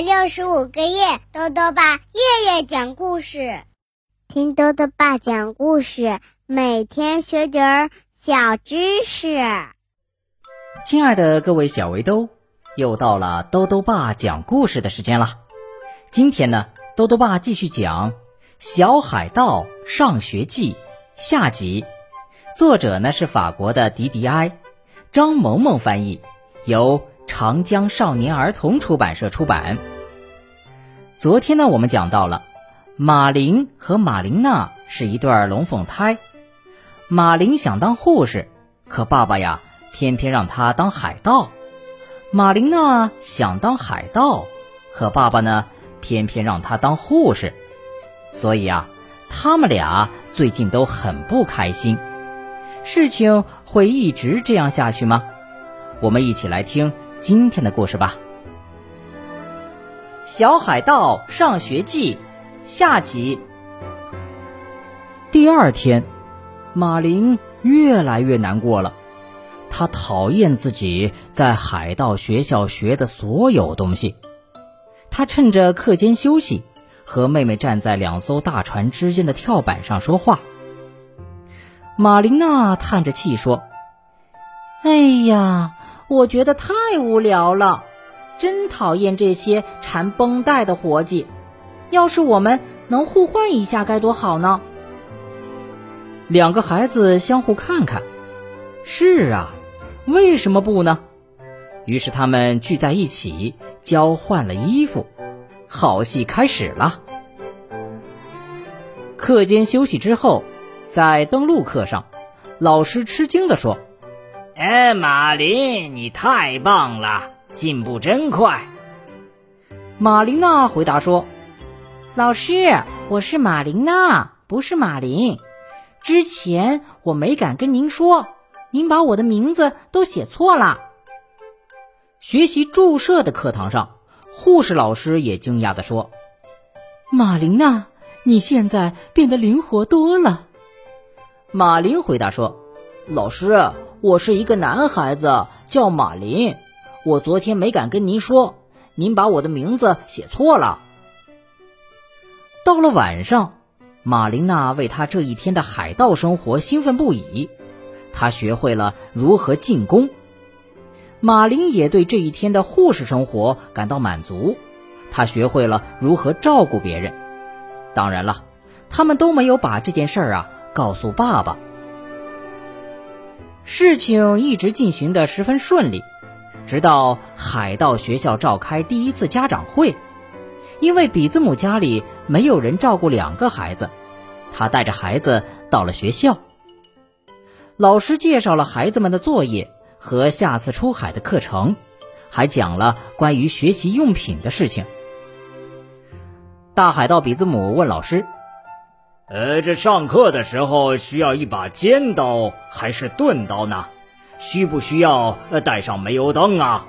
百六十五个夜，豆豆爸夜夜讲故事，听豆豆爸讲故事，每天学点儿小知识。亲爱的各位小围兜，又到了豆豆爸讲故事的时间了。今天呢，豆豆爸继续讲《小海盗上学记》下集，作者呢是法国的迪迪埃，张萌萌翻译，由。长江少年儿童出版社出版。昨天呢，我们讲到了马林和马琳娜是一对龙凤胎。马林想当护士，可爸爸呀偏偏让他当海盗。马琳娜想当海盗，可爸爸呢偏偏让他当护士。所以啊，他们俩最近都很不开心。事情会一直这样下去吗？我们一起来听。今天的故事吧，《小海盗上学记》下集。第二天，马林越来越难过了。他讨厌自己在海盗学校学的所有东西。他趁着课间休息，和妹妹站在两艘大船之间的跳板上说话。马琳娜叹着气说：“哎呀。”我觉得太无聊了，真讨厌这些缠绷带的活计。要是我们能互换一下，该多好呢！两个孩子相互看看，是啊，为什么不呢？于是他们聚在一起交换了衣服，好戏开始了。课间休息之后，在登录课上，老师吃惊地说。哎，马林，你太棒了，进步真快。马琳娜回答说：“老师，我是马琳娜，不是马林。之前我没敢跟您说，您把我的名字都写错了。”学习注射的课堂上，护士老师也惊讶地说：“马琳娜，你现在变得灵活多了。”马林回答说：“老师。”我是一个男孩子，叫马林。我昨天没敢跟您说，您把我的名字写错了。到了晚上，马琳娜为她这一天的海盗生活兴奋不已。她学会了如何进攻。马林也对这一天的护士生活感到满足。他学会了如何照顾别人。当然了，他们都没有把这件事儿啊告诉爸爸。事情一直进行的十分顺利，直到海盗学校召开第一次家长会。因为比兹姆家里没有人照顾两个孩子，他带着孩子到了学校。老师介绍了孩子们的作业和下次出海的课程，还讲了关于学习用品的事情。大海盗比兹姆问老师。呃，这上课的时候需要一把尖刀还是钝刀呢？需不需要呃带上煤油灯啊？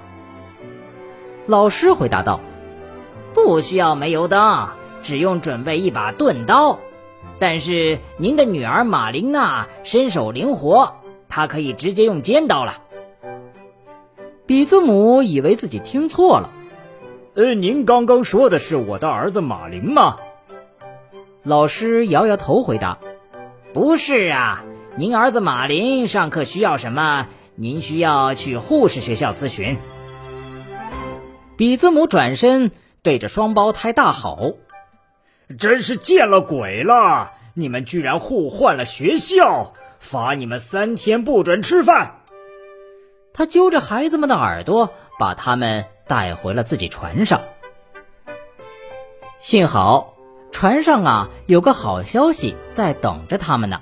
老师回答道：“不需要煤油灯，只用准备一把钝刀。但是您的女儿玛琳娜身手灵活，她可以直接用尖刀了。”比兹姆以为自己听错了。呃，您刚刚说的是我的儿子马林吗？老师摇摇头回答：“不是啊，您儿子马林上课需要什么？您需要去护士学校咨询。”比兹姆转身对着双胞胎大吼：“真是见了鬼了！你们居然互换了学校，罚你们三天不准吃饭！”他揪着孩子们的耳朵，把他们带回了自己船上。幸好。船上啊，有个好消息在等着他们呢，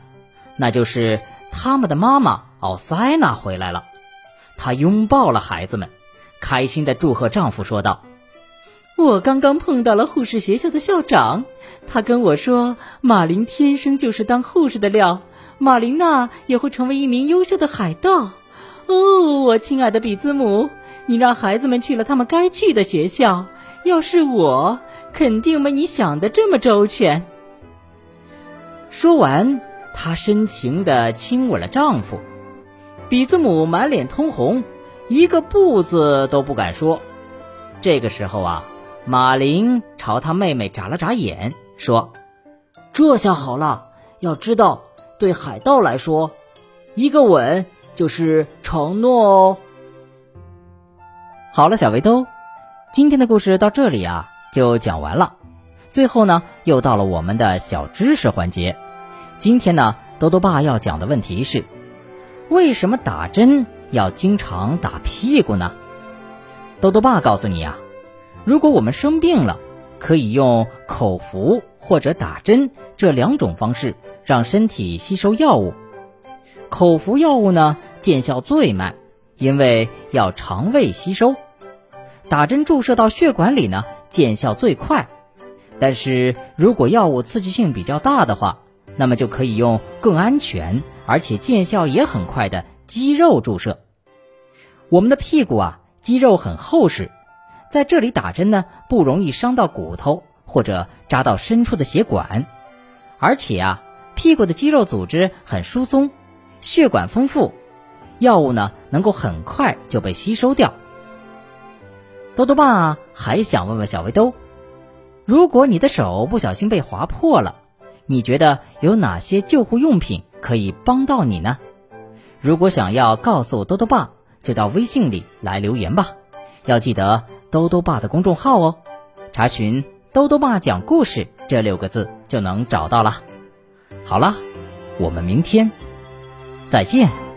那就是他们的妈妈奥塞娜回来了。她拥抱了孩子们，开心的祝贺丈夫说道：“我刚刚碰到了护士学校的校长，他跟我说，马林天生就是当护士的料，马琳娜也会成为一名优秀的海盗。哦，我亲爱的比兹姆，你让孩子们去了他们该去的学校。”要是我，肯定没你想的这么周全。说完，她深情地亲吻了丈夫。比兹姆满脸通红，一个不字都不敢说。这个时候啊，马林朝他妹妹眨了眨眼，说：“这下好了。要知道，对海盗来说，一个吻就是承诺哦。”好了，小围兜，今天的故事到这里啊就讲完了。最后呢，又到了我们的小知识环节。今天呢，多多爸要讲的问题是：为什么打针要经常打屁股呢？多多爸告诉你啊。如果我们生病了，可以用口服或者打针这两种方式让身体吸收药物。口服药物呢见效最慢，因为要肠胃吸收；打针注射到血管里呢见效最快。但是如果药物刺激性比较大的话，那么就可以用更安全而且见效也很快的肌肉注射。我们的屁股啊，肌肉很厚实。在这里打针呢，不容易伤到骨头或者扎到深处的血管，而且啊，屁股的肌肉组织很疏松，血管丰富，药物呢能够很快就被吸收掉。兜兜爸还想问问小围兜，如果你的手不小心被划破了，你觉得有哪些救护用品可以帮到你呢？如果想要告诉兜兜爸，就到微信里来留言吧，要记得。兜兜爸的公众号哦，查询“兜兜爸讲故事”这六个字就能找到了。好了，我们明天再见。